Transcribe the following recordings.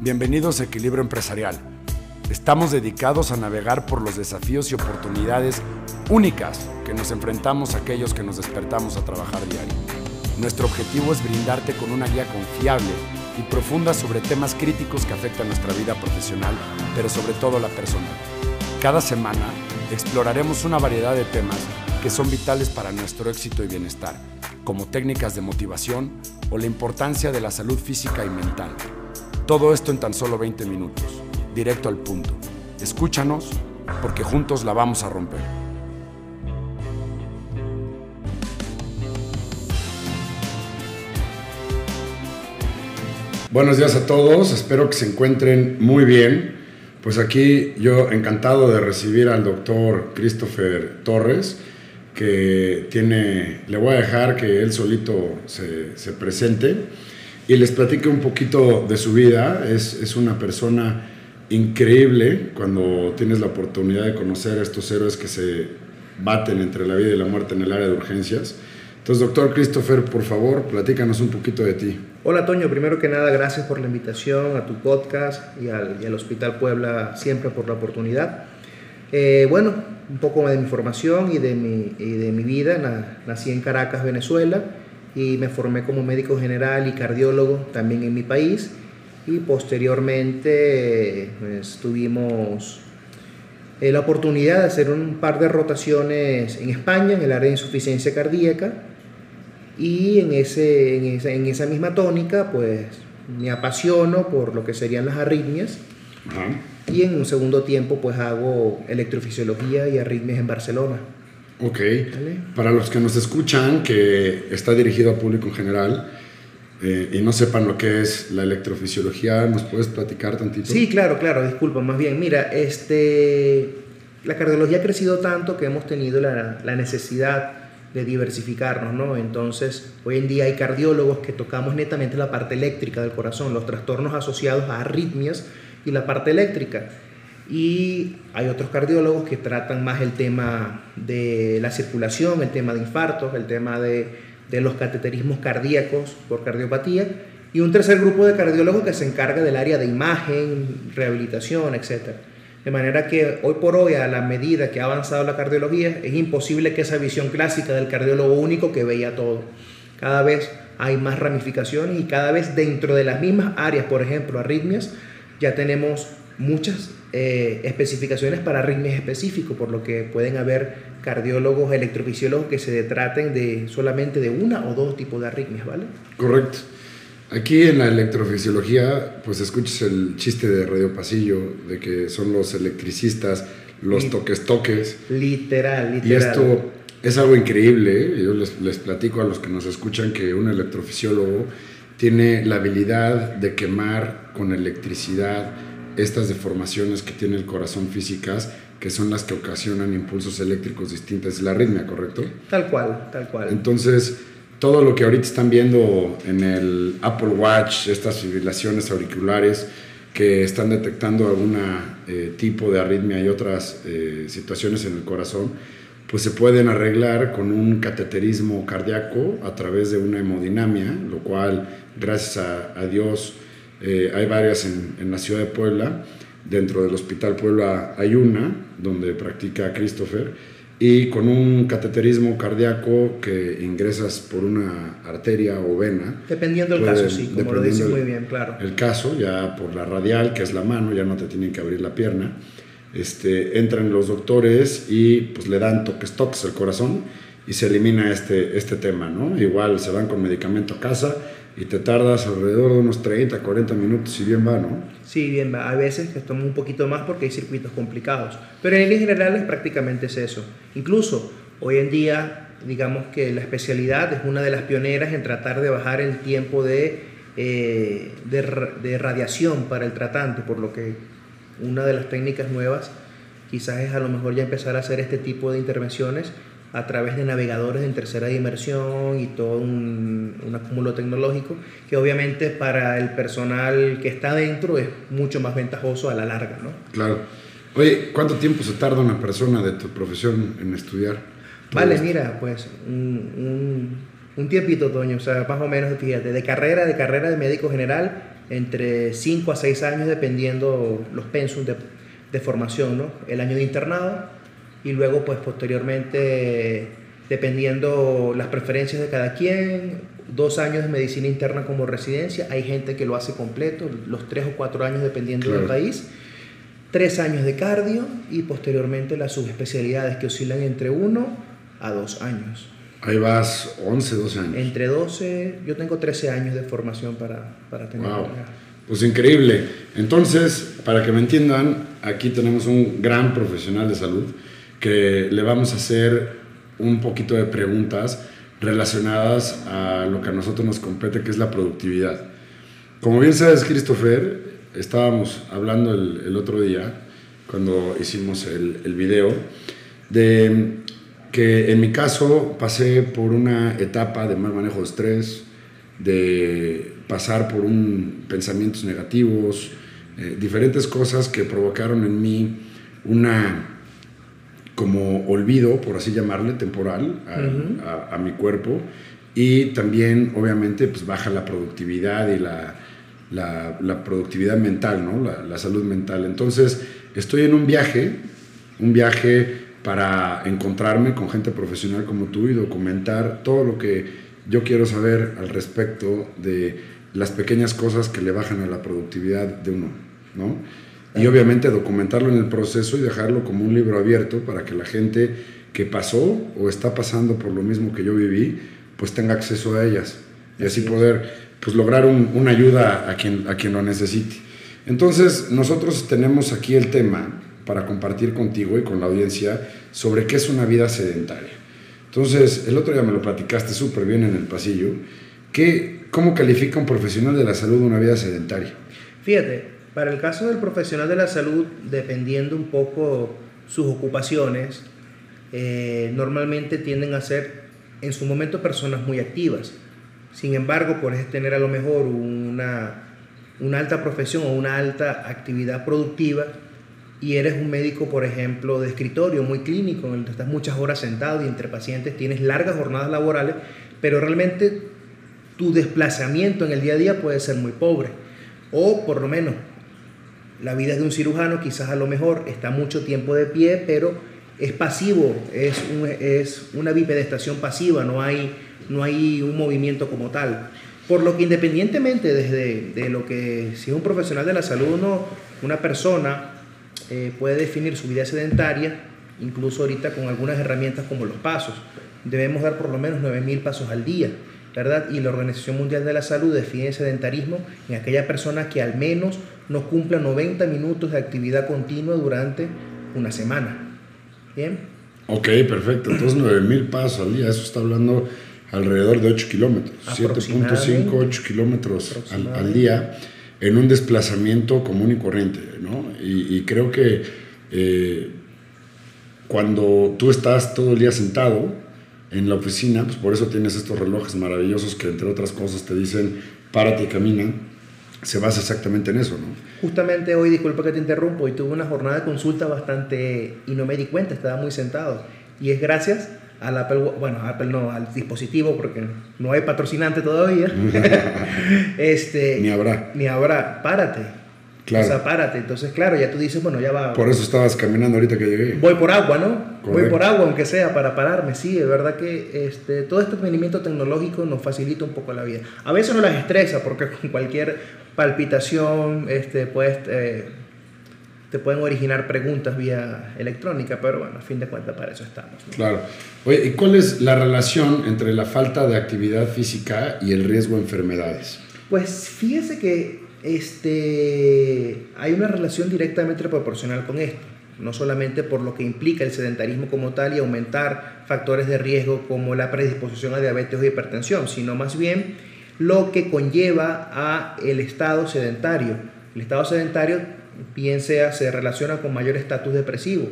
Bienvenidos a Equilibrio Empresarial. Estamos dedicados a navegar por los desafíos y oportunidades únicas que nos enfrentamos aquellos que nos despertamos a trabajar diario. Nuestro objetivo es brindarte con una guía confiable y profunda sobre temas críticos que afectan nuestra vida profesional, pero sobre todo la personal. Cada semana exploraremos una variedad de temas que son vitales para nuestro éxito y bienestar, como técnicas de motivación o la importancia de la salud física y mental. Todo esto en tan solo 20 minutos, directo al punto. Escúchanos porque juntos la vamos a romper. Buenos días a todos, espero que se encuentren muy bien. Pues aquí yo encantado de recibir al doctor Christopher Torres, que tiene, le voy a dejar que él solito se, se presente y les platique un poquito de su vida. Es, es, una persona increíble cuando tienes la oportunidad de conocer a estos héroes que se baten entre la vida y la muerte en el área de urgencias. Entonces, doctor Christopher, por favor, platícanos un poquito de ti. Hola, Toño. Primero que nada, gracias por la invitación a tu podcast y al, y al Hospital Puebla siempre por la oportunidad. Eh, bueno, un poco de mi formación y de mi, y de mi vida. Nací en Caracas, Venezuela y me formé como médico general y cardiólogo también en mi país. Y posteriormente pues, tuvimos eh, la oportunidad de hacer un par de rotaciones en España en el área de insuficiencia cardíaca. Y en, ese, en, esa, en esa misma tónica pues me apasiono por lo que serían las arritmias. Y en un segundo tiempo pues hago electrofisiología y arritmias en Barcelona. Ok. Para los que nos escuchan, que está dirigido a público en general eh, y no sepan lo que es la electrofisiología, ¿nos puedes platicar tantito? Sí, claro, claro, disculpa. Más bien, mira, este, la cardiología ha crecido tanto que hemos tenido la, la necesidad de diversificarnos, ¿no? Entonces, hoy en día hay cardiólogos que tocamos netamente la parte eléctrica del corazón, los trastornos asociados a arritmias y la parte eléctrica. Y hay otros cardiólogos que tratan más el tema de la circulación, el tema de infartos, el tema de, los cateterismos cardíacos por cardiopatía. Y un tercer grupo de cardiólogos que se encarga del área de imagen, rehabilitación, etc. De manera que hoy por hoy, a la medida que ha avanzado la cardiología, es imposible que esa visión clásica del cardiólogo único que veía todo. Cada vez hay más ramificaciones y cada vez dentro de las mismas áreas, por ejemplo, arritmias, ya tenemos muchas eh, especificaciones para arritmias específicos, por lo que pueden haber cardiólogos, electrofisiólogos que se traten de solamente de una o dos tipos de arritmias, ¿vale? Correcto. Aquí en la electrofisiología, pues escuchas el chiste de Radio Pasillo, de que son los electricistas, los toques toques. Literal, literal. Y esto es algo increíble. ¿eh? Yo les, les platico a los que nos escuchan que un electrofisiólogo tiene la habilidad de quemar con electricidad estas deformaciones que tiene el corazón físicas, que son las que ocasionan impulsos eléctricos distintos. Es la arritmia, ¿correcto? Tal cual, tal cual. Entonces, todo lo que ahorita están viendo en el Apple Watch, estas fibrilaciones auriculares que están detectando algún eh, tipo de arritmia y otras eh, situaciones en el corazón, pues se pueden arreglar con un cateterismo cardíaco a través de una hemodinamia, lo cual, gracias a, a Dios, eh, hay varias en, en, la ciudad de Puebla. Dentro del Hospital Puebla hay una donde practica Christopher y con un cateterismo cardíaco que ingresas por una arteria o vena. Dependiendo del caso, sí, como lo dice muy bien, claro. El caso, ya por la radial, que es la mano, ya no te tienen que abrir la pierna. Este, entran los doctores y pues le dan toques, toques al corazón y se elimina este, este tema, ¿no? Igual se van con medicamento a casa y te tardas alrededor de unos 30, 40 minutos, si bien va, ¿no? Sí, bien va. A veces que toma un poquito más porque hay circuitos complicados. Pero en líneas generales prácticamente es eso. Incluso hoy en día, digamos que la especialidad es una de las pioneras en tratar de bajar el tiempo de, eh, de, de radiación para el tratante, por lo que una de las técnicas nuevas quizás es a lo mejor ya empezar a hacer este tipo de intervenciones a través de navegadores en tercera dimensión y todo un, un, acúmulo tecnológico que obviamente para el personal que está dentro es mucho más ventajoso a la larga, ¿no? Claro. Oye, ¿cuánto tiempo se tarda una persona de tu profesión en estudiar? Vale, esto? mira, pues un, un, un, tiempito, Toño, o sea, más o menos, fíjate, de carrera, de carrera de médico general, entre 5 a 6 años dependiendo los pensum de, de formación, ¿no? El año de internado y luego pues posteriormente dependiendo las preferencias de cada quien, dos años de medicina interna como residencia, hay gente que lo hace completo, los tres o cuatro años dependiendo del país, tres años de cardio y posteriormente las subespecialidades que oscilan entre uno a dos años. Ahí vas 11, 12 años. Entre 12, yo tengo 13 años de formación para, para tener... Wow. Pues increíble. Entonces, para que me entiendan, aquí tenemos un gran profesional de salud que le vamos a hacer un poquito de preguntas relacionadas a lo que a nosotros nos compete, que es la productividad. Como bien sabes, Christopher, estábamos hablando el, otro día, cuando hicimos el, el video, de que en mi caso pasé por una etapa de mal manejo de estrés, de pasar por un pensamientos negativos, eh, diferentes cosas que provocaron en mí una como olvido, por así llamarle, temporal a, mi cuerpo y también obviamente pues baja la productividad y la, la, productividad mental, ¿no? La, la, salud mental. Entonces estoy en un viaje, un viaje para encontrarme con gente profesional como tú y documentar todo lo que yo quiero saber al respecto de las pequeñas cosas que le bajan a la productividad de uno, ¿no? Y obviamente documentarlo en el proceso y dejarlo como un libro abierto para que la gente que pasó o está pasando por lo mismo que yo viví, pues tenga acceso a ellas y así poder pues lograr una ayuda a quien, a quien lo necesite. Entonces nosotros tenemos aquí el tema para compartir contigo y con la audiencia sobre qué es una vida sedentaria. Entonces, el otro día me lo platicaste súper bien en el pasillo. ¿Qué, ¿Cómo califica un profesional de la salud una vida sedentaria? Fíjate, para el caso del profesional de la salud, dependiendo un poco sus ocupaciones, eh, normalmente tienden a ser en su momento personas muy activas. Sin embargo, puedes tener a lo mejor una, una alta profesión o una alta actividad productiva y eres un médico, por ejemplo, de escritorio, muy clínico, en el que estás muchas horas sentado y entre pacientes tienes largas jornadas laborales, pero realmente tu desplazamiento en el día a día puede ser muy pobre. O por lo menos la vida de un cirujano quizás a lo mejor está mucho tiempo de pie, pero es pasivo, es, una bipedestación pasiva, no hay, no hay un movimiento como tal. Por lo que independientemente desde de lo que si es un profesional de la salud no, una persona eh, puede definir su vida sedentaria, incluso ahorita con algunas herramientas como los pasos. Debemos dar por lo menos 9.000 pasos al día. ¿Verdad? Y la Organización Mundial de la Salud define sedentarismo en aquella persona que al menos no cumpla 90 minutos de actividad continua durante una semana. ¿Bien? Ok, perfecto. Entonces 9.000 pasos al día, eso está hablando alrededor de 8 kilómetros, 7.5, 8 kilómetros al, día en un desplazamiento común y corriente, ¿no? Y, creo que eh, cuando tú estás todo el día sentado, en la oficina, pues por eso tienes estos relojes maravillosos que entre otras cosas te dicen párate y camina, se basa exactamente en eso, ¿no? Justamente hoy, disculpa que te interrumpo, y tuve una jornada de consulta bastante, y no me di cuenta, estaba muy sentado, y es gracias al Apple, bueno, Apple no, al dispositivo, porque no hay patrocinante todavía, este, ni habrá. Ni habrá, párate, Claro. O sea, párate. Entonces, claro, ya tú dices, bueno, ya va. Por eso estabas caminando ahorita que llegué. Voy por agua, ¿no? Voy por agua, aunque sea, para pararme. Sí, es verdad que este, todo este advenimiento tecnológico nos facilita un poco la vida. A veces no las estresa, porque con cualquier palpitación este, puedes, eh, te pueden originar preguntas vía electrónica, pero bueno, a fin de cuentas para eso estamos. Claro. Oye, ¿y cuál es la relación entre la falta de actividad física y el riesgo de enfermedades? Pues fíjese que este, hay una relación directamente proporcional con esto, no solamente por lo que implica el sedentarismo como tal y aumentar factores de riesgo como la predisposición a diabetes o hipertensión, sino más bien lo que conlleva a el estado sedentario. El estado sedentario, bien sea, se relaciona con mayor estatus depresivo,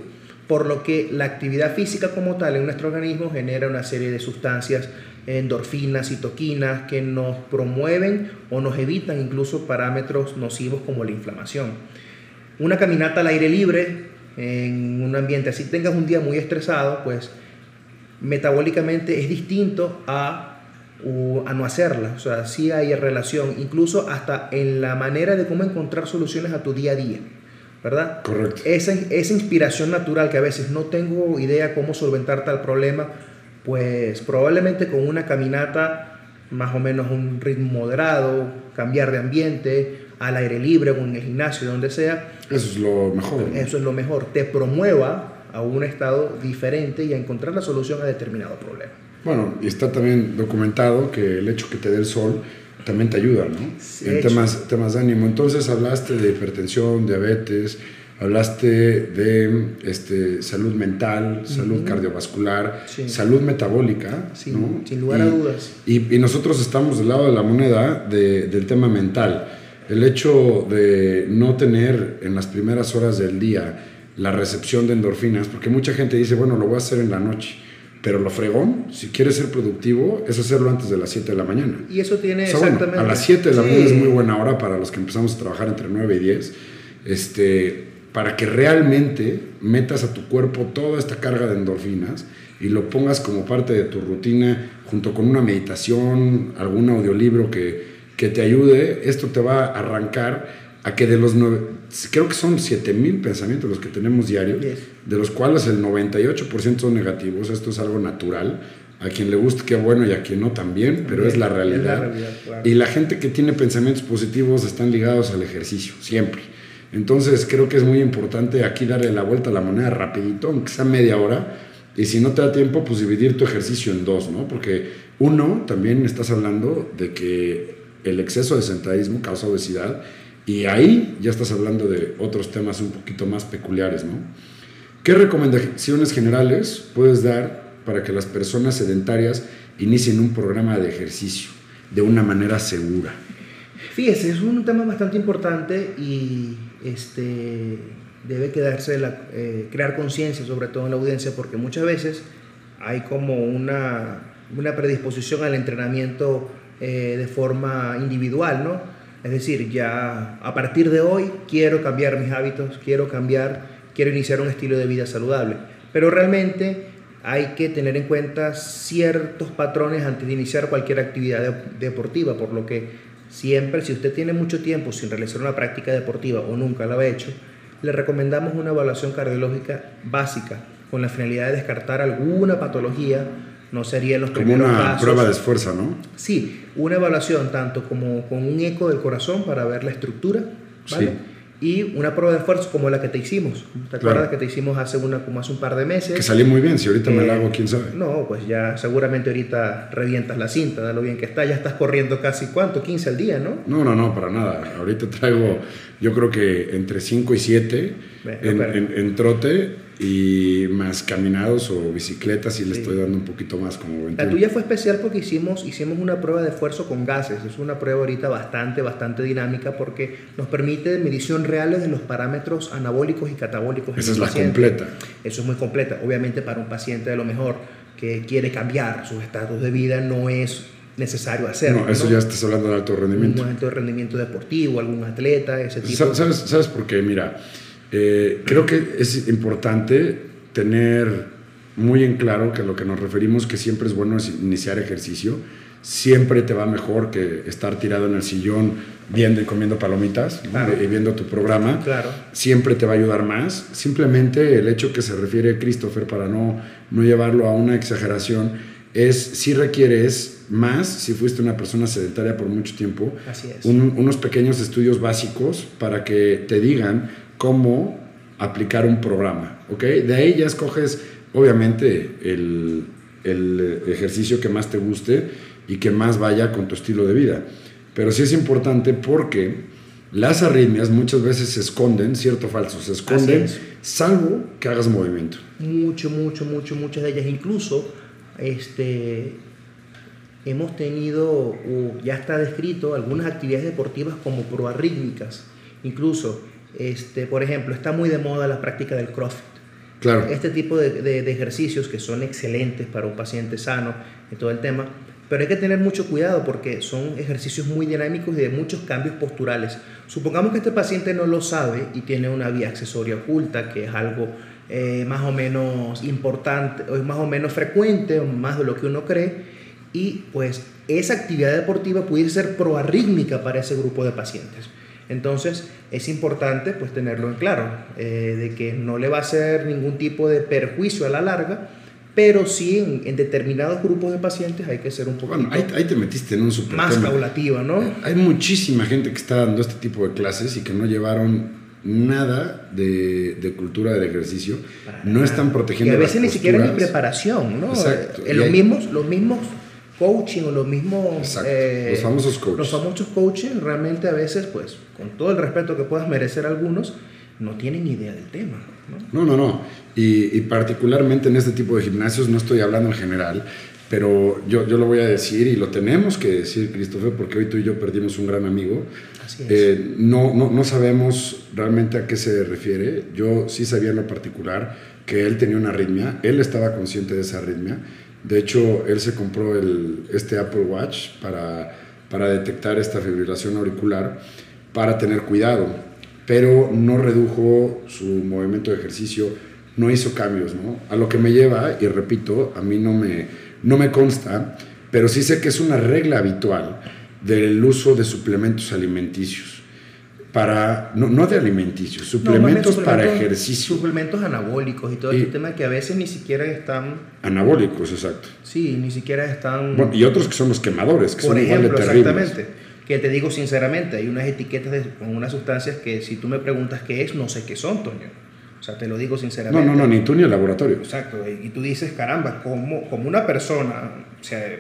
por lo que la actividad física como tal en nuestro organismo genera una serie de sustancias endorfinas, citoquinas, que nos promueven o nos evitan incluso parámetros nocivos como la inflamación. Una caminata al aire libre en un ambiente así tengas un día muy estresado, pues metabólicamente es distinto a a no hacerla. O sea, sí hay relación, incluso hasta en la manera de cómo encontrar soluciones a tu día a día. ¿Verdad? Correcto. Esa, esa inspiración natural que a veces no tengo idea cómo solventar tal problema, pues probablemente con una caminata más o menos un ritmo moderado, cambiar de ambiente, al aire libre o en el gimnasio, donde sea. Eso es lo mejor. Eso es lo mejor. Te promueva a un estado diferente y a encontrar la solución a determinado problema. Bueno, y está también documentado que el hecho que te dé el sol también te ayuda, ¿no? en temas, temas de ánimo. Entonces hablaste de hipertensión, diabetes, hablaste de este, salud mental, salud cardiovascular, salud metabólica, sin, sin lugar a dudas. Y, y, nosotros estamos del lado de la moneda de, del tema mental. El hecho de no tener en las primeras horas del día la recepción de endorfinas, porque mucha gente dice, bueno, lo voy a hacer en la noche. Pero lo fregón, si quieres ser productivo, es hacerlo antes de las 7 de la mañana. Y eso tiene exactamente... a las 7 de la mañana es muy buena hora para los que empezamos a trabajar entre 9 y 10. Este, para que realmente metas a tu cuerpo toda esta carga de endorfinas y lo pongas como parte de tu rutina junto con una meditación, algún audiolibro que, que te ayude, esto te va a arrancar a que de los nueve, creo que son 7000 pensamientos los que tenemos diarios, de los cuales el 98% son negativos, esto es algo natural, a quien le guste qué bueno y a quien no también, pero es la realidad. Y la gente que tiene pensamientos positivos están ligados al ejercicio, siempre. Entonces creo que es muy importante aquí darle la vuelta a la moneda rapidito, aunque sea media hora, y si no te da tiempo, pues dividir tu ejercicio en dos, ¿no? Porque uno, también estás hablando de que el exceso de sentadismo causa obesidad y ahí ya estás hablando de otros temas un poquito más peculiares, ¿no? ¿Qué recomendaciones generales puedes dar para que las personas sedentarias inicien un programa de ejercicio de una manera segura? Fíjese, es un tema bastante importante y este, debe quedarse la, eh, crear conciencia, sobre todo en la audiencia, porque muchas veces hay como una, una predisposición al entrenamiento eh, de forma individual, ¿no? Es decir, ya a partir de hoy quiero cambiar mis hábitos, quiero cambiar, quiero iniciar un estilo de vida saludable. Pero realmente hay que tener en cuenta ciertos patrones antes de iniciar cualquier actividad deportiva, por lo que siempre, si usted tiene mucho tiempo sin realizar una práctica deportiva o nunca lo ha hecho, le recomendamos una evaluación cardiológica básica con la finalidad de descartar alguna patología no serían los como una prueba de esfuerzo, ¿no? Sí, una evaluación tanto como con un eco del corazón para ver la estructura, ¿vale? Y una prueba de esfuerzo como la que te hicimos. ¿Te acuerdas que te hicimos hace, una, como hace un par de meses? Que salí muy bien, si ahorita me la hago, quién sabe. No, pues ya seguramente ahorita revientas la cinta, de lo bien que está, ya estás corriendo casi cuánto, 15 al día, ¿no? No, no, no, para nada. Ahorita traigo, yo creo que entre 5 y 7 en, en, trote y más caminados o bicicletas y le estoy dando un poquito más como 21. La tuya fue especial porque hicimos, hicimos una prueba de esfuerzo con gases. Es una prueba ahorita bastante, bastante dinámica porque nos permite medición reales de los parámetros anabólicos y catabólicos. Esa es la completa. Eso es muy completa. Obviamente para un paciente de lo mejor que quiere cambiar sus estados de vida no es necesario hacerlo. No, eso ya estás hablando de alto rendimiento. Un alto rendimiento deportivo, algún atleta, ese tipo. ¿Sabes, ¿Sabes por qué? Mira, eh, creo que es importante tener muy en claro que lo que nos referimos que siempre es bueno es iniciar ejercicio. Siempre te va mejor que estar tirado en el sillón viendo y comiendo palomitas y viendo tu programa. Claro. Siempre te va a ayudar más. Simplemente el hecho que se refiere Christopher, para no, no llevarlo a una exageración, es si requieres más, si fuiste una persona sedentaria por mucho tiempo, unos pequeños estudios básicos para que te digan cómo aplicar un programa, ¿ok? De ahí ya escoges, obviamente, el, el ejercicio que más te guste y que más vaya con tu estilo de vida. Pero sí es importante porque las arritmias muchas veces se esconden, cierto o falso, se esconden, salvo que hagas movimiento. Mucho, mucho, mucho, muchas de ellas. Incluso este, hemos tenido, o ya está descrito, algunas actividades deportivas como proarrítmicas. Incluso este, por ejemplo, está muy de moda la práctica del CrossFit. Claro. Este tipo de, de, ejercicios que son excelentes para un paciente sano y todo el tema, pero hay que tener mucho cuidado porque son ejercicios muy dinámicos y de muchos cambios posturales. Supongamos que este paciente no lo sabe y tiene una vía accesoria oculta, que es algo eh, más o menos importante, o más o menos frecuente, o más de lo que uno cree, y pues esa actividad deportiva pudiese ser proarrítmica para ese grupo de pacientes. Entonces es importante pues tenerlo en claro, eh, de que no le va a hacer ningún tipo de perjuicio a la larga, pero sí en, determinados grupos de pacientes hay que ser un poco Bueno, ahí, te metiste en un super Más caulativa, ¿no? Hay muchísima gente que está dando este tipo de clases y que no llevaron nada de, cultura del ejercicio, no están protegiendo. Y a veces ni siquiera ni preparación, ¿no? Exacto. En los, mismos, los mismos coaching o los mismos... Eh, los famosos coaches. Los famosos coaching realmente a veces, pues, con todo el respeto que puedas merecer algunos, no tienen idea del tema. No, no, no. Y, particularmente en este tipo de gimnasios, no estoy hablando en general, pero yo, yo lo voy a decir y lo tenemos que decir, Christopher, porque hoy tú y yo perdimos un gran amigo. Así es. Eh, no, no, no sabemos realmente a qué se refiere. Yo sí sabía en lo particular que él tenía una arritmia, él estaba consciente de esa arritmia. De hecho, él se compró el, este Apple Watch para, para detectar esta fibrilación auricular, para tener cuidado pero no redujo su movimiento de ejercicio, no hizo cambios, ¿no? A lo que me lleva, y repito, a mí no me, no me consta, pero sí sé que es una regla habitual del uso de suplementos alimenticios. Para, no, no de alimenticios, suplementos, para ejercicio. Suplementos anabólicos y todo el este tema que a veces ni siquiera están... Anabólicos, exacto. Sí, ni siquiera están... Bueno, y otros que son los quemadores, que son igual de Exactamente que te digo sinceramente, hay unas etiquetas con unas sustancias que si tú me preguntas qué es, no sé qué son, Toño. O sea, te lo digo sinceramente. No, no, no, ni tú ni el laboratorio. Exacto, y tú dices, caramba, como, como una persona se,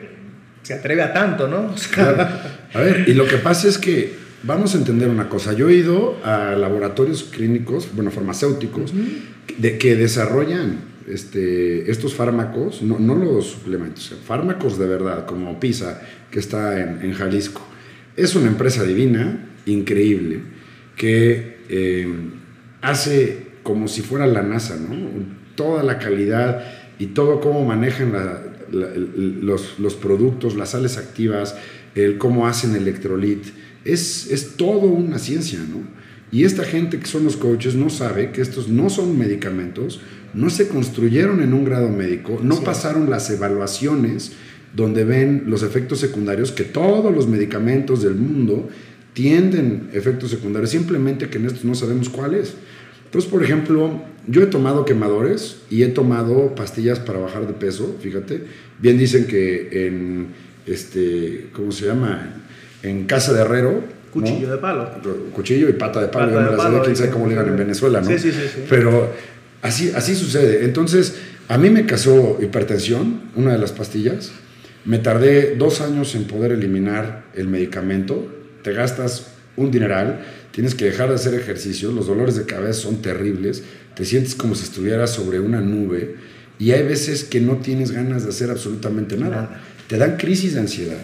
se atreve a tanto, ¿no? A ver, y lo que pasa es que vamos a entender una cosa. Yo he ido a laboratorios clínicos, bueno, farmacéuticos, de, que desarrollan este, estos fármacos, no, no los suplementos, fármacos de verdad, como PISA, que está en, en Jalisco es una empresa divina, increíble, que eh, hace como si fuera la NASA, ¿no? Toda la calidad y todo cómo manejan los, productos, las sales activas, el cómo hacen electrolit. Es, es todo una ciencia, ¿no? Y esta gente que son los coaches no sabe que estos no son medicamentos, no se construyeron en un grado médico, no pasaron las evaluaciones donde ven los efectos secundarios, que todos los medicamentos del mundo tienden efectos secundarios, simplemente que en estos no sabemos cuáles. Entonces, por ejemplo, yo he tomado quemadores y he tomado pastillas para bajar de peso, fíjate. Bien dicen que en, este, ¿cómo se llama? En casa de herrero. Cuchillo de palo. Cuchillo y pata de palo. Pata de quién sabe cómo le digan en Venezuela, ¿no? Sí, sí, sí, sí. Pero así, así sucede. Entonces, a mí me casó hipertensión, una de las pastillas. Me tardé dos años en poder eliminar el medicamento. Te gastas un dineral, tienes que dejar de hacer ejercicio, los dolores de cabeza son terribles, te sientes como si estuvieras sobre una nube y hay veces que no tienes ganas de hacer absolutamente nada. Te dan crisis de ansiedad.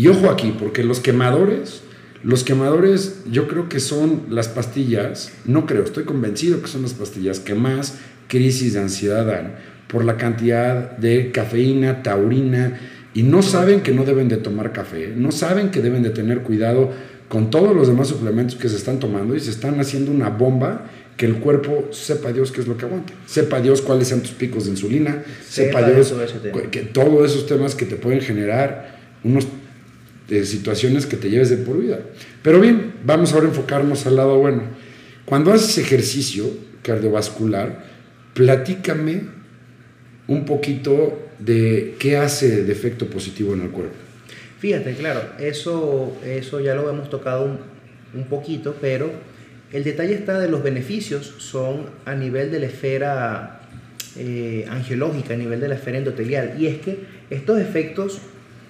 Y ojo aquí, porque los quemadores, los quemadores yo creo que son las pastillas, no creo, estoy convencido que son las pastillas que más crisis de ansiedad dan por la cantidad de cafeína, taurina, y no saben que no deben de tomar café, no saben que deben de tener cuidado con todos los demás suplementos que se están tomando y se están haciendo una bomba que el cuerpo sepa Dios qué es lo que aguanta, sepa Dios cuáles sean tus picos de insulina, sepa, Dios que todos esos temas que te pueden generar unas eh, situaciones que te lleves de por vida. Pero bien, vamos ahora a enfocarnos al lado bueno. Cuando haces ejercicio cardiovascular, platícame un poquito de qué hace de efecto positivo en el cuerpo. Fíjate, claro, eso, eso ya lo hemos tocado un, poquito, pero el detalle está de los beneficios, son a nivel de la esfera eh, angiológica, a nivel de la esfera endotelial, y es que estos efectos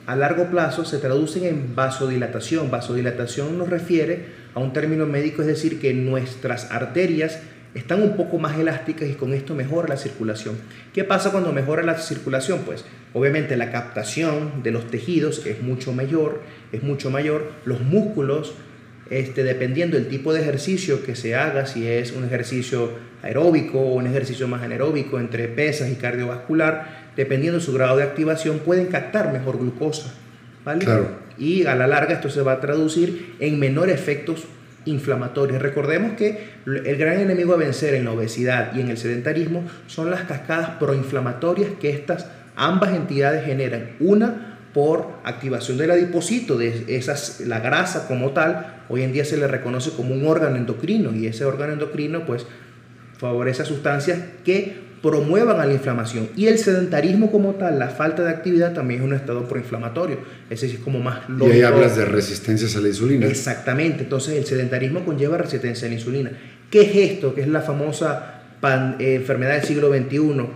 a largo plazo se traducen en vasodilatación. Vasodilatación nos refiere a un término médico, es decir, que nuestras arterias están un poco más elásticas y con esto mejora la circulación. ¿Qué pasa cuando mejora la circulación? Pues obviamente la captación de los tejidos es mucho mayor, es mucho mayor, los músculos, este, dependiendo del tipo de ejercicio que se haga, si es un ejercicio aeróbico o un ejercicio más anaeróbico entre pesas y cardiovascular, dependiendo de su grado de activación, pueden captar mejor glucosa. ¿vale? Y a la larga esto se va a traducir en menores efectos inflamatorios. Recordemos que el gran enemigo a vencer en la obesidad y en el sedentarismo son las cascadas proinflamatorias que estas ambas entidades generan. Una por activación del adipocito, de esas, la grasa como tal, hoy en día se le reconoce como un órgano endocrino y ese órgano endocrino pues favorece a sustancias que promuevan a la inflamación. Y el sedentarismo como tal, la falta de actividad, también es un estado proinflamatorio. Ese es como más lógico. Y ahí hablas de resistencias a la insulina. Exactamente. Entonces, el sedentarismo conlleva resistencia a la insulina. ¿Qué es esto? Que es la famosa eh, enfermedad del siglo XXI.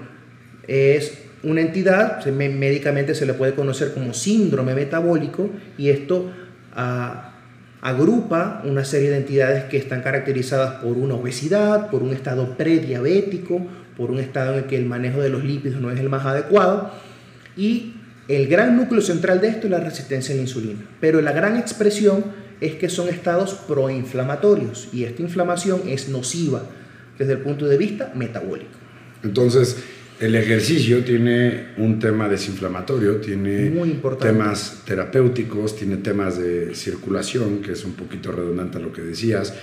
Es una entidad, médicamente se le puede conocer como síndrome metabólico, y esto ah, agrupa una serie de entidades que están caracterizadas por una obesidad, por un estado prediabético, por un estado en el que el manejo de los lípidos no es el más adecuado y el gran núcleo central de esto es la resistencia a la insulina. Pero la gran expresión es que son estados proinflamatorios y esta inflamación es nociva desde el punto de vista metabólico. Entonces, el ejercicio tiene un tema desinflamatorio, tiene temas terapéuticos, tiene temas de circulación, que es un poquito redundante a lo que decías,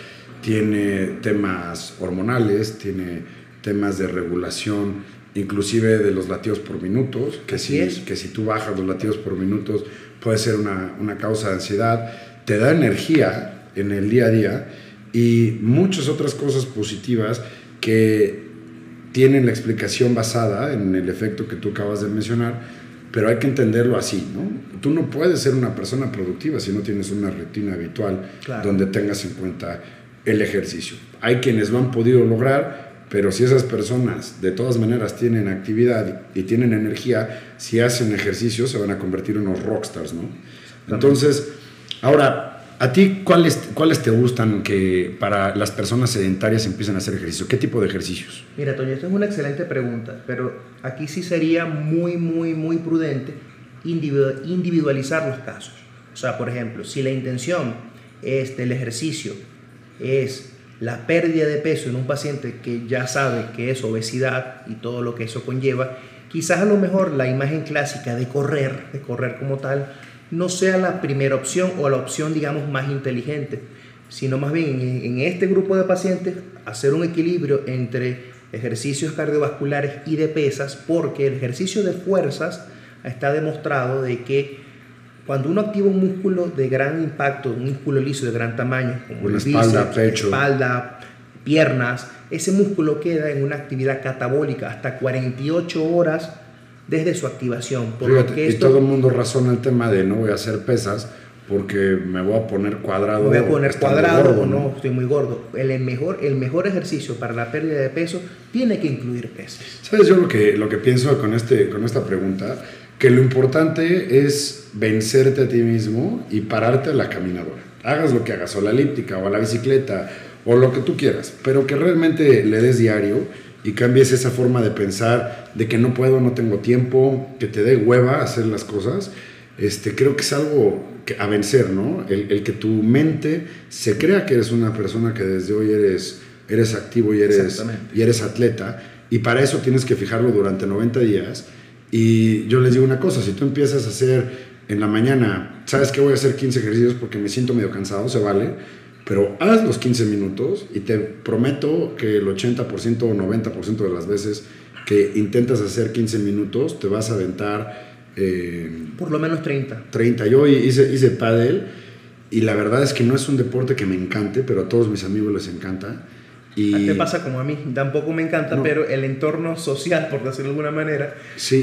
tiene temas hormonales, tiene temas de regulación, inclusive de los latidos por minutos, que si, que si tú bajas los latidos por minutos puede ser una, una causa de ansiedad, te da energía en el día a día y muchas otras cosas positivas que tienen la explicación basada en el efecto que tú acabas de mencionar, pero hay que entenderlo así, ¿no? Tú no puedes ser una persona productiva si no tienes una rutina habitual donde tengas en cuenta el ejercicio. Hay quienes lo han podido lograr, pero si esas personas de todas maneras tienen actividad y tienen energía, si hacen ejercicio se van a convertir en unos rockstars, ¿no? Entonces, ahora, ¿a ti cuáles, cuáles te gustan que para las personas sedentarias empiecen a hacer ejercicio? ¿Qué tipo de ejercicios? Mira, Toño, esta es una excelente pregunta, pero aquí sí sería muy, muy, muy prudente individualizar los casos. O sea, por ejemplo, si la intención es del ejercicio es la pérdida de peso en un paciente que ya sabe que es obesidad y todo lo que eso conlleva, quizás a lo mejor la imagen clásica de correr, de correr como tal, no sea la primera opción o la opción, digamos, más inteligente, sino más bien en, este grupo de pacientes hacer un equilibrio entre ejercicios cardiovasculares y de pesas, porque el ejercicio de fuerzas está demostrado de que cuando uno activa un músculo de gran impacto, un músculo liso de gran tamaño, como la espalda, pecho, espalda, piernas, ese músculo queda en una actividad catabólica hasta 48 horas desde su activación. Por y todo el mundo razona el tema de no voy a hacer pesas porque me voy a poner cuadrado. Me voy a poner cuadrado o no, estoy muy gordo. El mejor, el mejor ejercicio para la pérdida de peso tiene que incluir pesas. ¿Sabes yo lo que, lo que pienso con, este, con esta pregunta? Que lo importante es vencerte a ti mismo y pararte a la caminadora. Hagas lo que hagas, o la elíptica, o la bicicleta, o lo que tú quieras, pero que realmente le des diario y cambies esa forma de pensar de que no puedo, no tengo tiempo, que te dé hueva hacer las cosas. Este, creo que es algo que, a vencer, ¿no? El, el, que tu mente se crea que eres una persona que desde hoy eres, eres activo y eres, y eres atleta, y para eso tienes que fijarlo durante 90 días y yo les digo una cosa, si tú empiezas a hacer en la mañana, sabes que voy a hacer 15 ejercicios porque me siento medio cansado, se vale, pero haz los 15 minutos y te prometo que el 80% o 90% de las veces que intentas hacer 15 minutos te vas a aventar... Eh, Por lo menos 30. 30. Yo hice, hice pádel y la verdad es que no es un deporte que me encante, pero a todos mis amigos les encanta. Y... Te pasa como a mí, tampoco me encanta, pero el entorno social, por decirlo de alguna manera,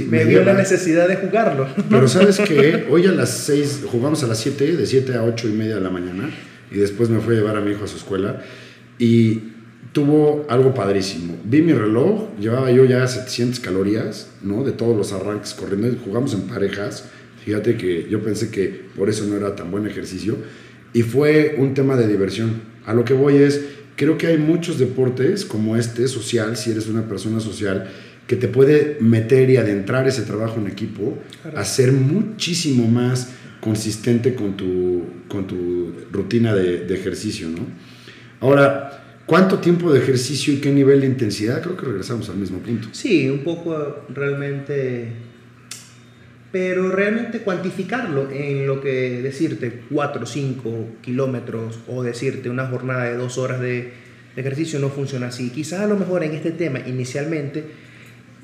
me, dio la necesidad de jugarlo. Pero sabes que hoy a las 6, jugamos a las 7, de 7 a 8 y media de la mañana, y después me fui a llevar a mi hijo a su escuela, y tuvo algo padrísimo. Vi mi reloj, llevaba yo ya 700 calorías, ¿no? De todos los arranques corriendo, jugamos en parejas, fíjate que yo pensé que por eso no era tan buen ejercicio, y fue un tema de diversión. A lo que voy es Creo que hay muchos deportes como este, social, si eres una persona social, que te puede meter y adentrar ese trabajo en equipo a ser muchísimo más consistente con tu, con tu rutina de, de, ejercicio, ¿no? Ahora, ¿cuánto tiempo de ejercicio y qué nivel de intensidad? Creo que regresamos al mismo punto. Sí, un poco realmente pero realmente cuantificarlo en lo que decirte 4 o 5 kilómetros o decirte una jornada de 2 horas de, ejercicio no funciona así. Quizás a lo mejor en este tema inicialmente,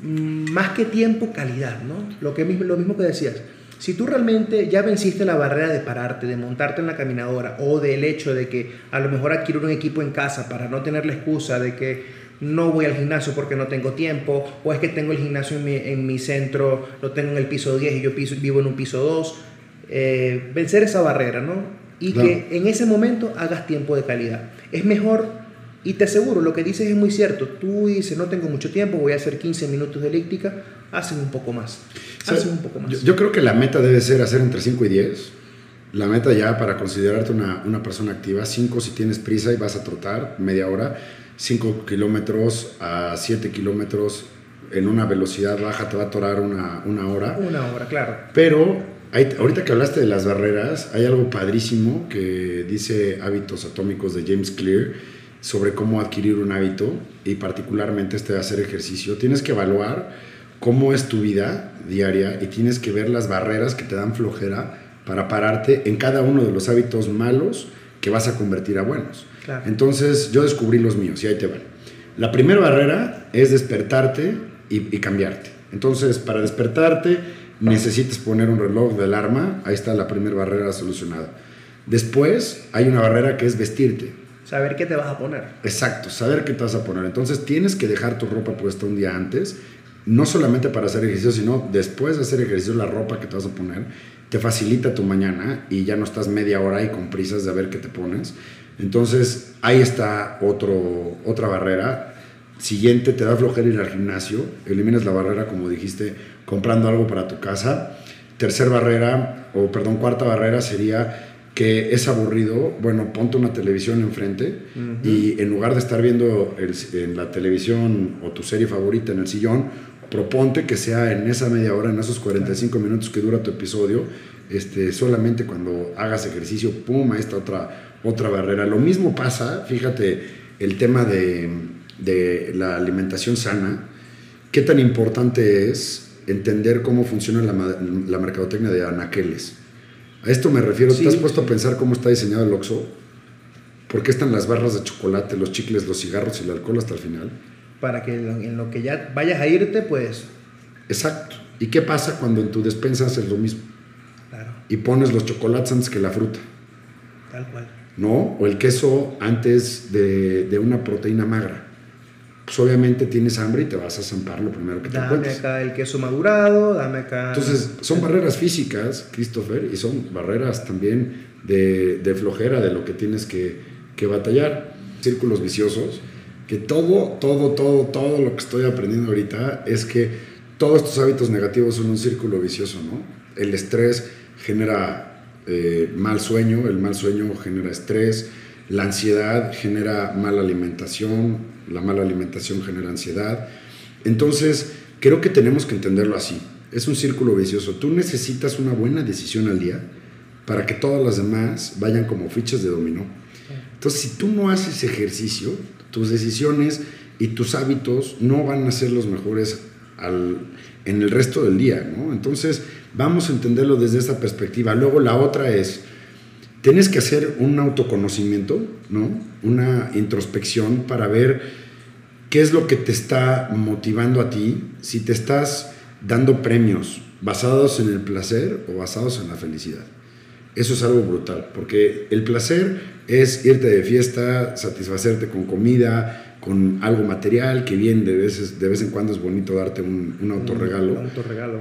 mm, más que tiempo, calidad, ¿no? Lo, que, lo mismo que decías, Si tú realmente ya venciste la barrera de pararte, de montarte en la caminadora o del hecho de que a lo mejor adquirir un equipo en casa para no tener la excusa de que no voy al gimnasio porque no tengo tiempo, o es que tengo el gimnasio en mi, centro, lo tengo en el piso 10 y yo vivo en un piso 2, eh, vencer esa barrera, ¿no? Y que en ese momento hagas tiempo de calidad. Es mejor, y te aseguro, lo que dices es muy cierto, tú dices, no tengo mucho tiempo, voy a hacer 15 minutos de elíptica, hacen un poco más. Hacen un poco más. Yo, yo, creo que la meta debe ser hacer entre 5 y 10. La meta ya para considerarte una, una persona activa, 5 si tienes prisa y vas a trotar media hora 5 kilómetros a 7 kilómetros en una velocidad baja te va a atorar una, una hora. Una hora, claro. Pero hay, ahorita que hablaste de las barreras, hay algo padrísimo que dice Hábitos Atómicos de James Clear sobre cómo adquirir un hábito y particularmente este de hacer ejercicio. Tienes que evaluar cómo es tu vida diaria y tienes que ver las barreras que te dan flojera para pararte en cada uno de los hábitos malos que vas a convertir a buenos. Entonces yo descubrí los míos y ahí te van. La primera barrera es despertarte y, cambiarte. Entonces, para despertarte necesitas poner un reloj de alarma. Ahí está la primera barrera solucionada. Después hay una barrera que es vestirte. Saber qué te vas a poner. Exacto, saber qué te vas a poner. Entonces tienes que dejar tu ropa puesta un día antes, no solamente para hacer ejercicio, sino después de hacer ejercicio, la ropa que te vas a poner te facilita tu mañana y ya no estás media hora y con prisas de ver qué te pones. Entonces, ahí está otro, otra barrera. Siguiente, te da flojera ir al gimnasio, eliminas la barrera, como dijiste, comprando algo para tu casa. Tercer barrera, o perdón, cuarta barrera sería que es aburrido, bueno, ponte una televisión enfrente y en lugar de estar viendo en la televisión o tu serie favorita en el sillón, proponte que sea en esa media hora, en esos 45 minutos que dura tu episodio, este, solamente cuando hagas ejercicio, pum, ahí está otra otra barrera. Lo mismo pasa, fíjate, el tema de, de la alimentación sana, qué tan importante es entender cómo funciona la, la mercadotecnia de anaqueles. A esto me refiero, ¿te has puesto a pensar cómo está diseñado el Oxxo? ¿Por qué están las barras de chocolate, los chicles, los cigarros y el alcohol hasta el final? Para que en lo que ya vayas a irte, pues... Exacto. ¿Y qué pasa cuando en tu despensa haces lo mismo? Claro. Y pones los chocolates antes que la fruta. Tal cual. ¿No? O el queso antes de, una proteína magra. Pues obviamente tienes hambre y te vas a zampar lo primero que te Dame acá el queso madurado, dame acá... Entonces, son barreras físicas, Christopher, y son barreras también de, flojera, de lo que tienes que, que batallar. Círculos viciosos, que todo, todo, todo, todo lo que estoy aprendiendo ahorita es que todos estos hábitos negativos son un círculo vicioso, ¿no? El estrés genera eh, mal sueño, el mal sueño genera estrés, la ansiedad genera mala alimentación, la mala alimentación genera ansiedad. Entonces, creo que tenemos que entenderlo así. Es un círculo vicioso. Tú necesitas una buena decisión al día para que todas las demás vayan como fichas de dominó. Entonces, si tú no haces ejercicio, tus decisiones y tus hábitos no van a ser los mejores en el resto del día, ¿no? Entonces, Vamos a entenderlo desde esta perspectiva. Luego la otra es, tienes que hacer un autoconocimiento, ¿no? Una introspección para ver qué es lo que te está motivando a ti, si te estás dando premios basados en el placer o basados en la felicidad. Eso es algo brutal, porque el placer es irte de fiesta, satisfacerte con comida, con algo material, que bien, de, veces, de vez en cuando es bonito darte un, un autorregalo.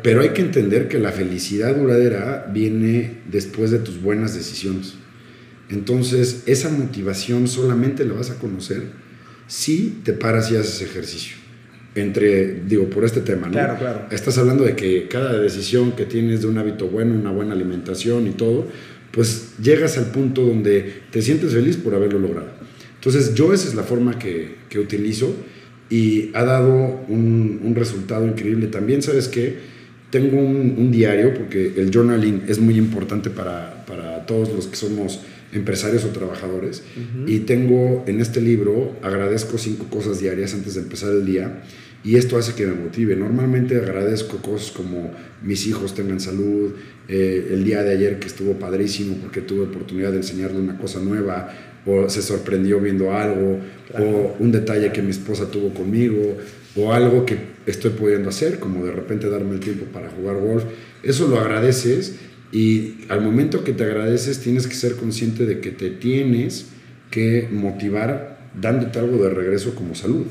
Pero hay que entender que la felicidad duradera viene después de tus buenas decisiones. Entonces, esa motivación solamente la vas a conocer si te paras y haces ejercicio. Entre, digo, por este tema, ¿no? Claro, claro. Estás hablando de que cada decisión que tienes de un hábito bueno, una buena alimentación y todo, pues llegas al punto donde te sientes feliz por haberlo logrado. Entonces yo esa es la forma que, que utilizo y ha dado un, un, resultado increíble. También, ¿sabes qué? Tengo un, un, diario, porque el journaling es muy importante para, para todos los que somos empresarios o trabajadores. Y tengo en este libro, agradezco cinco cosas diarias antes de empezar el día. Y esto hace que me motive. Normalmente agradezco cosas como mis hijos tengan salud, eh, el día de ayer que estuvo padrísimo porque tuve oportunidad de enseñarle una cosa nueva, o se sorprendió viendo algo, o un detalle que mi esposa tuvo conmigo, o algo que estoy pudiendo hacer, como de repente darme el tiempo para jugar golf. Eso lo agradeces y al momento que te agradeces tienes que ser consciente de que te tienes que motivar dándote algo de regreso como salud,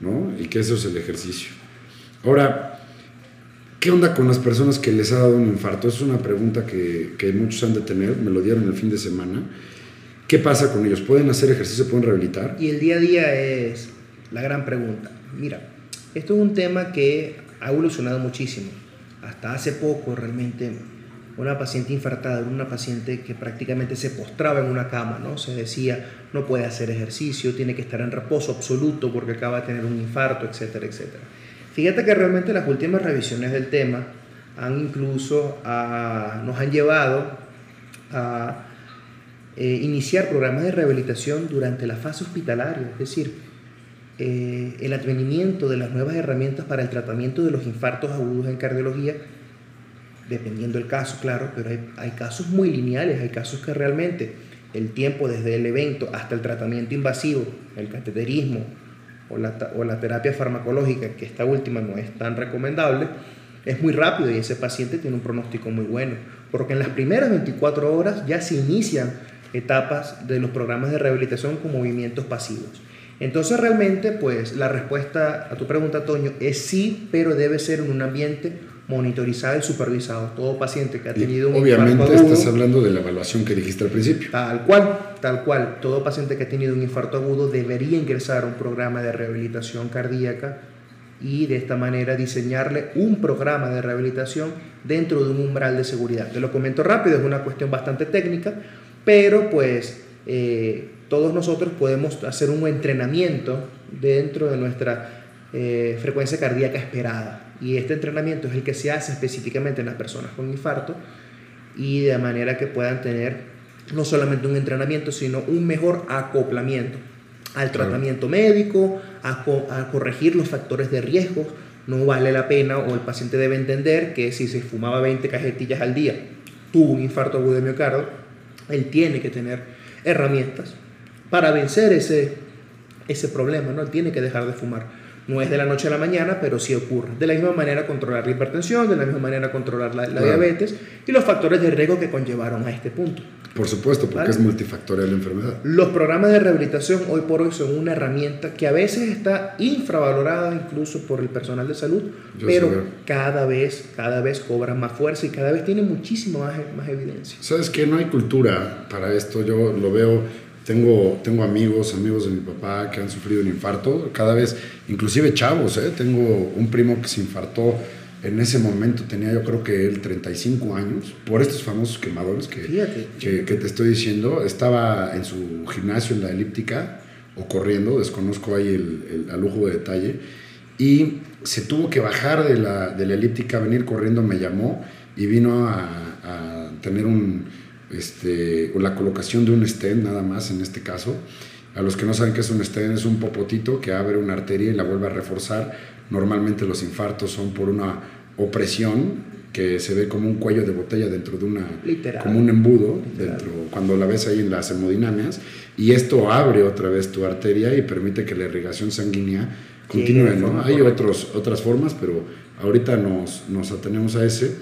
¿no? Y que eso es el ejercicio. Ahora, ¿qué onda con las personas que les ha dado un infarto? Es una pregunta que, que muchos han de tener, me lo dieron el fin de semana. ¿Qué pasa con ellos? ¿Pueden hacer ejercicio? ¿Pueden rehabilitar? Y el día a día es la gran pregunta. Mira, esto es un tema que ha evolucionado muchísimo. Hasta hace poco realmente una paciente infartada una paciente que prácticamente se postraba en una cama, ¿no? Se decía, no puede hacer ejercicio, tiene que estar en reposo absoluto porque acaba de tener un infarto, etcétera, etcétera. Fíjate que realmente las últimas revisiones del tema han incluso ah, nos han llevado a eh, iniciar programas de rehabilitación durante la fase hospitalaria, es decir, eh, el advenimiento de las nuevas herramientas para el tratamiento de los infartos agudos en cardiología dependiendo del caso, claro, pero hay, casos muy lineales, hay casos que realmente el tiempo desde el evento hasta el tratamiento invasivo, el cateterismo o la, o la terapia farmacológica, que esta última no es tan recomendable, es muy rápido y ese paciente tiene un pronóstico muy bueno, porque en las primeras 24 horas ya se inician etapas de los programas de rehabilitación con movimientos pasivos. Entonces realmente, pues la respuesta a tu pregunta, Toño, es sí, pero debe ser en un ambiente monitorizado y supervisado. Todo paciente que ha tenido un Obviamente infarto agudo, estás hablando de la evaluación que dijiste al principio. Tal cual, tal cual. Todo paciente que ha tenido un infarto agudo debería ingresar a un programa de rehabilitación cardíaca y de esta manera diseñarle un programa de rehabilitación dentro de un umbral de seguridad. Te lo comento rápido, es una cuestión bastante técnica, pero pues eh, todos nosotros podemos hacer un entrenamiento dentro de nuestra eh, frecuencia cardíaca esperada y este entrenamiento es el que se hace específicamente en las personas con infarto y de manera que puedan tener no solamente un entrenamiento, sino un mejor acoplamiento al tratamiento médico, a, a, corregir los factores de riesgo. No vale la pena o el paciente debe entender que si se fumaba 20 cajetillas al día, tuvo un infarto agudo de miocardio, él tiene que tener herramientas para vencer ese, ese problema, ¿no? Él tiene que dejar de fumar. No es de la noche a la mañana, pero sí ocurre. De la misma manera controlar la hipertensión, de la misma manera controlar la, diabetes y los factores de riesgo que conllevaron a este punto. Por supuesto, porque es multifactorial la enfermedad. Los programas de rehabilitación hoy por hoy son una herramienta que a veces está infravalorada incluso por el personal de salud, pero cada vez, cada vez cobra más fuerza y cada vez tiene muchísima más, más evidencia. Sabes que no hay cultura para esto, yo lo veo tengo, tengo amigos, amigos de mi papá que han sufrido un infarto, cada vez, inclusive chavos, ¿eh? tengo un primo que se infartó en ese momento, tenía yo creo que él 35 años, por estos famosos quemadores que, que, que, te estoy diciendo, estaba en su gimnasio en la elíptica o corriendo, desconozco ahí el, el, lujo de detalle, y se tuvo que bajar de la, de la elíptica, venir corriendo, me llamó y vino a, a tener un este, o la colocación de un stent nada más en este caso. A los que no saben qué es un stent, es un popotito que abre una arteria y la vuelve a reforzar. Normalmente los infartos son por una opresión que se ve como un cuello de botella dentro de una como un embudo dentro cuando la ves ahí en las hemodinamias y esto abre otra vez tu arteria y permite que la irrigación sanguínea continúe ¿no? hay otros, otras formas pero ahorita nos, nos atenemos a ese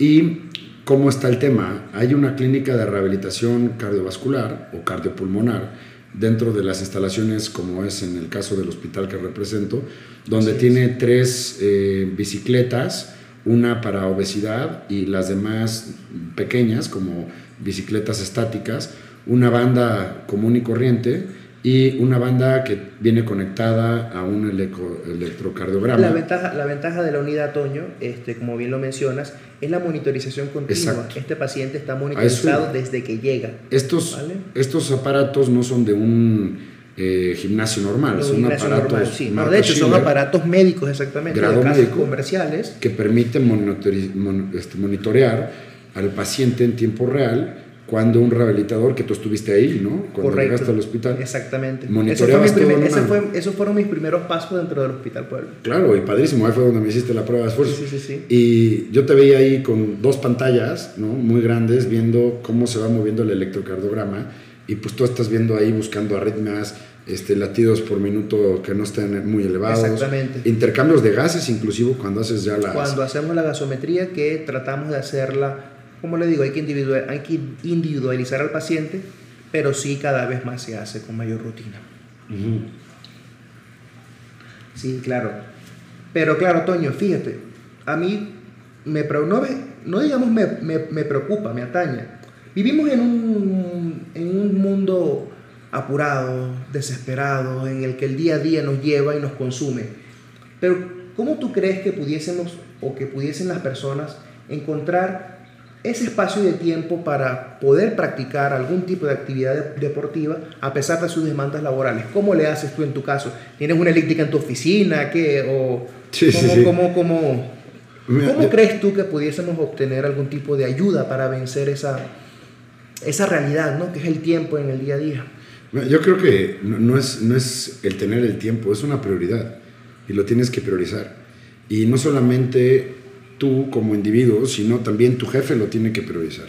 y ¿Cómo está el tema? Hay una clínica de rehabilitación cardiovascular o cardiopulmonar dentro de las instalaciones, como es en el caso del hospital que represento, donde tiene tres eh, bicicletas, una para obesidad y las demás pequeñas, como bicicletas estáticas, una banda común y corriente y una banda que viene conectada a un electrocardiograma. La ventaja, la ventaja de la unidad Toño, este, como bien lo mencionas, es la monitorización continua. Este paciente está monitorizado desde que llega. Estos, estos aparatos no son de un eh, gimnasio normal, son aparatos. sí. de hecho, son aparatos médicos exactamente, grado médico, comerciales. Que permiten este, monitorear al paciente en tiempo real cuando un rehabilitador, que tú estuviste ahí, ¿no? Cuando llegaste al hospital. Exactamente. Monitoreabas fue fue, esos fueron mis primeros pasos dentro del Hospital Pueblo. Claro, y padrísimo. Ahí fue donde me hiciste la prueba de esfuerzo. Sí, sí, sí, Y yo te veía ahí con dos pantallas, ¿no? Muy grandes, viendo cómo se va moviendo el electrocardiograma. Y pues tú estás viendo ahí, buscando arritmias, este, latidos por minuto que no estén muy elevados. Exactamente. Intercambios de gases, inclusive cuando haces ya la... Cuando hacemos la gasometría, que tratamos de hacerla, como le digo, hay que, individual, hay que individualizar al paciente, pero sí cada vez más se hace con mayor rutina. Sí, claro. Pero claro, Toño, fíjate, a mí me, no, no digamos me, me, me preocupa, me ataña. Vivimos en un, en un mundo apurado, desesperado, en el que el día a día nos lleva y nos consume. Pero ¿cómo tú crees que pudiésemos o que pudiesen las personas encontrar ese espacio de tiempo para poder practicar algún tipo de actividad deportiva a pesar de sus demandas laborales? ¿Cómo le haces tú en tu caso? ¿Tienes una elíptica en tu oficina? ¿Qué? ¿O cómo, cómo, cómo crees tú que pudiésemos obtener algún tipo de ayuda para vencer esa, esa realidad, ¿no? que es el tiempo en el día a día? Yo creo que no es, no es el tener el tiempo, es una prioridad y lo tienes que priorizar. Y no solamente tú como individuo, sino también tu jefe lo tiene que priorizar.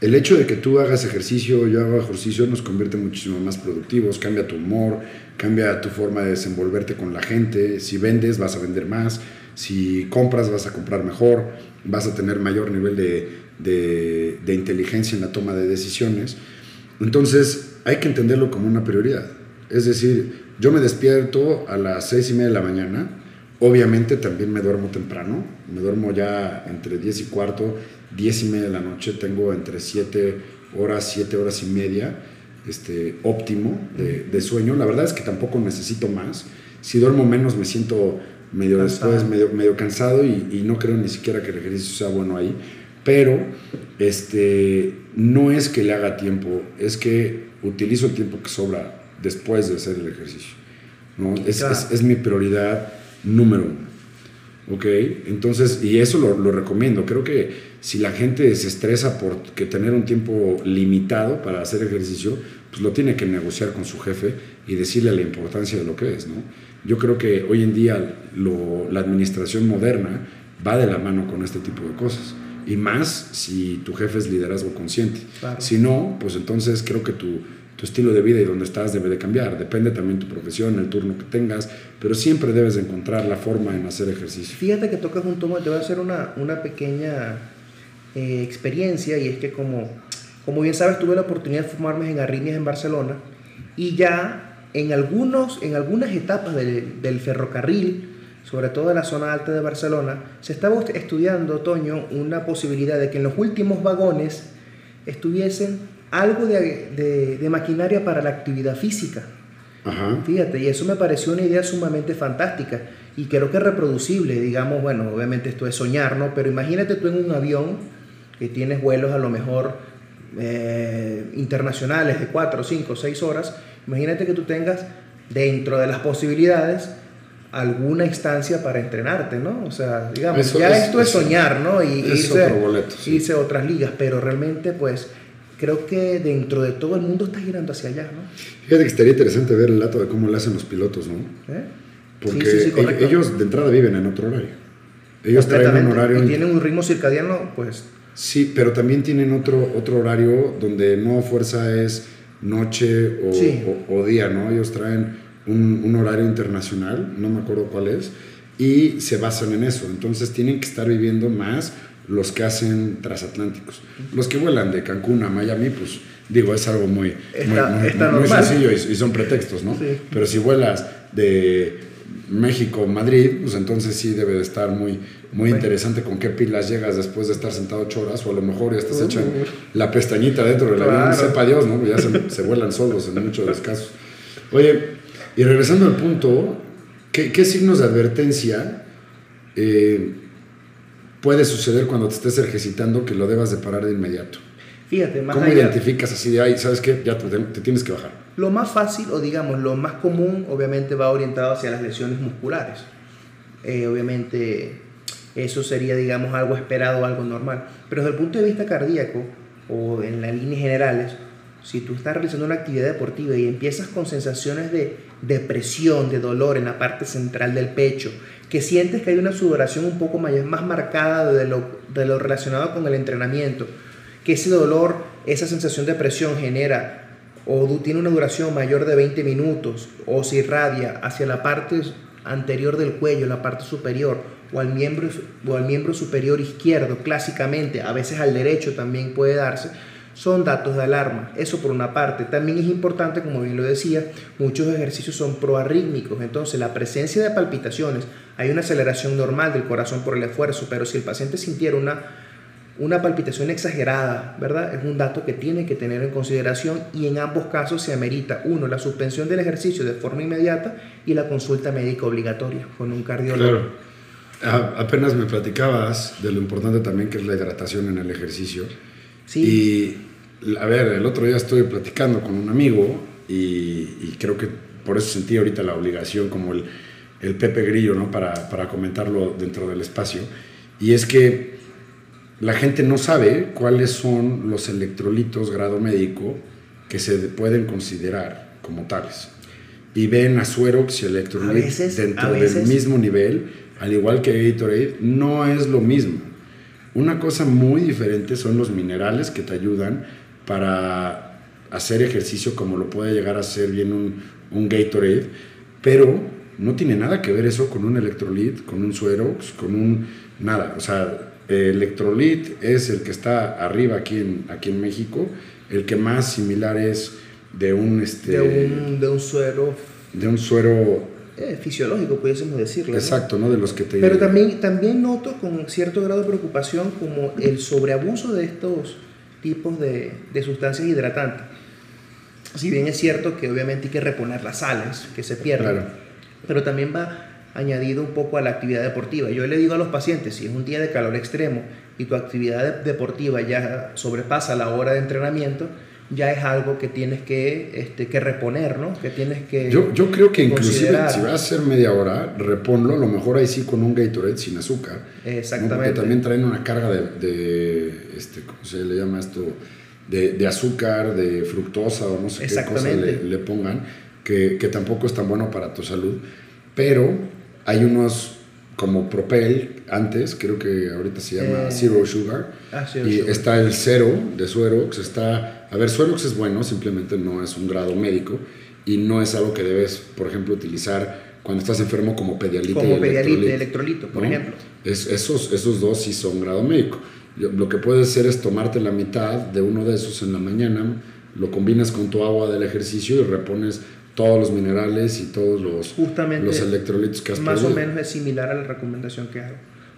El hecho de que tú hagas ejercicio, yo hago ejercicio, nos convierte muchísimo más productivos, cambia tu humor, cambia tu forma de desenvolverte con la gente. Si vendes, vas a vender más. Si compras, vas a comprar mejor. Vas a tener mayor nivel de, de, de inteligencia en la toma de decisiones. Entonces, hay que entenderlo como una prioridad. Es decir, yo me despierto a las seis y media de la mañana, obviamente también me duermo temprano, me duermo ya entre 10 y cuarto, 10 y media de la noche, tengo entre 7 horas, 7 horas y media este, óptimo de, sueño. La verdad es que tampoco necesito más. Si duermo menos me siento medio después, medio, medio cansado y, y, no creo ni siquiera que el ejercicio sea bueno ahí. Pero este, no es que le haga tiempo, es que utilizo el tiempo que sobra después de hacer el ejercicio. ¿no? Es, es, mi prioridad número uno. ¿Ok? Entonces, y eso lo, lo, recomiendo. Creo que si la gente se estresa por que tener un tiempo limitado para hacer ejercicio, pues lo tiene que negociar con su jefe y decirle la importancia de lo que es. ¿no? Yo creo que hoy en día lo, la administración moderna va de la mano con este tipo de cosas. Y más si tu jefe es liderazgo consciente. Si no, pues entonces creo que tu, tu estilo de vida y donde estás debe de cambiar. Depende también tu profesión, el turno que tengas, pero siempre debes de encontrar la forma en hacer ejercicio. Fíjate que tocas un tomo, te voy a hacer una, una pequeña eh, experiencia y es que como, como bien sabes tuve la oportunidad de formarme en Arriñas en Barcelona y ya en, algunos, en algunas etapas del, del ferrocarril sobre todo en la zona alta de Barcelona, se estaba estudiando, otoño, una posibilidad de que en los últimos vagones estuviesen algo de, maquinaria para la actividad física. Fíjate, y eso me pareció una idea sumamente fantástica y creo que es reproducible, digamos, bueno, obviamente esto es soñar, ¿no? Pero imagínate tú en un avión que tienes vuelos a lo mejor eh, internacionales de 4, 5, 6 horas, imagínate que tú tengas dentro de las posibilidades alguna instancia para entrenarte, ¿no? O sea, digamos, ya esto es soñar, ¿no? Y irse, boleto, irse a otras ligas, pero realmente, pues, creo que dentro de todo el mundo está girando hacia allá, ¿no? Fíjate que estaría interesante ver el dato de cómo lo hacen los pilotos, ¿no? ¿Eh? Porque ellos de entrada viven en otro horario. Ellos traen un horario... Y tienen un ritmo circadiano, pues... Sí, pero también tienen otro, otro horario donde no fuerza es noche o, o día, ¿no? Ellos traen un, horario internacional, no me acuerdo cuál es, y se basan en eso. Entonces tienen que estar viviendo más los que hacen transatlánticos. Los que vuelan de Cancún a Miami, pues digo, es algo muy, muy, sencillo y, son pretextos, ¿no? Pero si vuelas de México, Madrid, pues entonces sí debe de estar muy, muy interesante con qué pilas llegas después de estar sentado ocho horas o a lo mejor ya estás hecho la pestañita dentro del avión, sepa Dios, ¿no? Ya se, se vuelan solos en muchos de los casos. Oye, y regresando al punto, ¿qué, signos de advertencia eh, puede suceder cuando te estés ejercitando que lo debas de parar de inmediato? Fíjate, más ¿Cómo identificas así de ahí, sabes qué? Ya te, tienes que bajar. Lo más fácil, o digamos, lo más común, obviamente va orientado hacia las lesiones musculares. Eh, obviamente, eso sería, digamos, algo esperado, algo normal. Pero desde el punto de vista cardíaco, o en las líneas generales, si tú estás realizando una actividad deportiva y empiezas con sensaciones de depresión, de dolor en la parte central del pecho, que sientes que hay una sudoración un poco más, más marcada de lo, de lo relacionado con el entrenamiento, que ese dolor, esa sensación de presión genera o tiene una duración mayor de 20 minutos, o se irradia hacia la parte anterior del cuello, la parte superior, o al miembro, o al miembro superior izquierdo, clásicamente, a veces al derecho también puede darse, son datos de alarma. Eso por una parte. También es importante, como bien lo decía, muchos ejercicios son proarrítmicos. Entonces, la presencia de palpitaciones, hay una aceleración normal del corazón por el esfuerzo, pero si el paciente sintiera una, una palpitación exagerada, ¿verdad? Es un dato que tiene que tener en consideración y en ambos casos se amerita, uno, la suspensión del ejercicio de forma inmediata y la consulta médica obligatoria con un cardiólogo. Claro. apenas me platicabas de lo importante también que es la hidratación en el ejercicio. Sí. Y a ver, el otro día estoy platicando con un amigo y, creo que por eso sentí ahorita la obligación como el, el Pepe Grillo, ¿no? Para, para, comentarlo dentro del espacio. Y es que la gente no sabe cuáles son los electrolitos grado médico que se pueden considerar como tales. Y ven a Suerox y Electrolit dentro del mismo nivel, al igual que Gatorade, no es lo mismo. Una cosa muy diferente son los minerales que te ayudan para hacer ejercicio como lo puede llegar a ser bien un, un Gatorade, pero no tiene nada que ver eso con un electrolit, con un suerox, con un nada. O sea, el electrolit es el que está arriba aquí en, aquí en México, el que más similar es de un... Este, de, un de un suero... De un suero eh, fisiológico, pudiésemos decirlo. Exacto, ¿no? De los que te... Pero también, también noto con cierto grado de preocupación como el sobreabuso de estos tipos de, de sustancias hidratantes. Si bien es cierto que obviamente hay que reponer las sales que se pierden, pero también va añadido un poco a la actividad deportiva. Yo le digo a los pacientes, si es un día de calor extremo y tu actividad deportiva ya sobrepasa la hora de entrenamiento, ya es algo que tienes que, este, que reponer, ¿no? Que tienes que Yo, yo creo que inclusive si vas a hacer media hora, reponlo, a lo mejor ahí sí con un Gatorade sin azúcar. Exactamente. Porque también traen una carga de, de, este, ¿cómo se le llama esto? De, de azúcar, de fructosa o no sé qué cosa le, le pongan, que, que, tampoco es tan bueno para tu salud. Pero hay unos como Propel antes, creo que ahorita se llama eh, Zero Sugar. Ah, y está el cero de Suerox, está... A ver, Suerox es bueno, simplemente no es un grado médico y no es algo que debes, por ejemplo, utilizar cuando estás enfermo como pedialite como pedialite electrolito, por ejemplo. Es, esos, esos dos sí son grado médico. Lo que puedes hacer es tomarte la mitad de uno de esos en la mañana, lo combinas con tu agua del ejercicio y repones todos los minerales y todos los, los electrolitos que has Más o menos es similar a la recomendación que hago.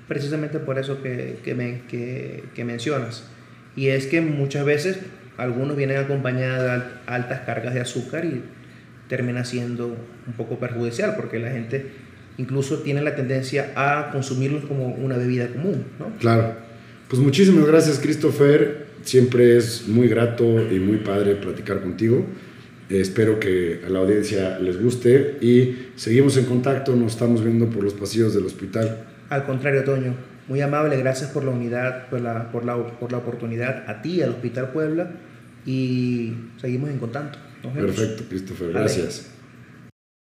Precisamente por eso que, que, me, que, que mencionas. Y es que muchas veces algunos vienen acompañados de altas cargas de azúcar y termina siendo un poco perjudicial porque la gente incluso tiene la tendencia a consumirlos como una bebida común. ¿no? Claro. Pues muchísimas gracias Christopher. Siempre es muy grato y muy padre platicar contigo. Espero que a la audiencia les guste y seguimos en contacto, nos estamos viendo por los pasillos del hospital. Al contrario, Toño, muy amable, gracias por la unidad, por la, por la, por la oportunidad a ti, al Hospital Puebla y seguimos en contacto. Perfecto, Christopher, gracias.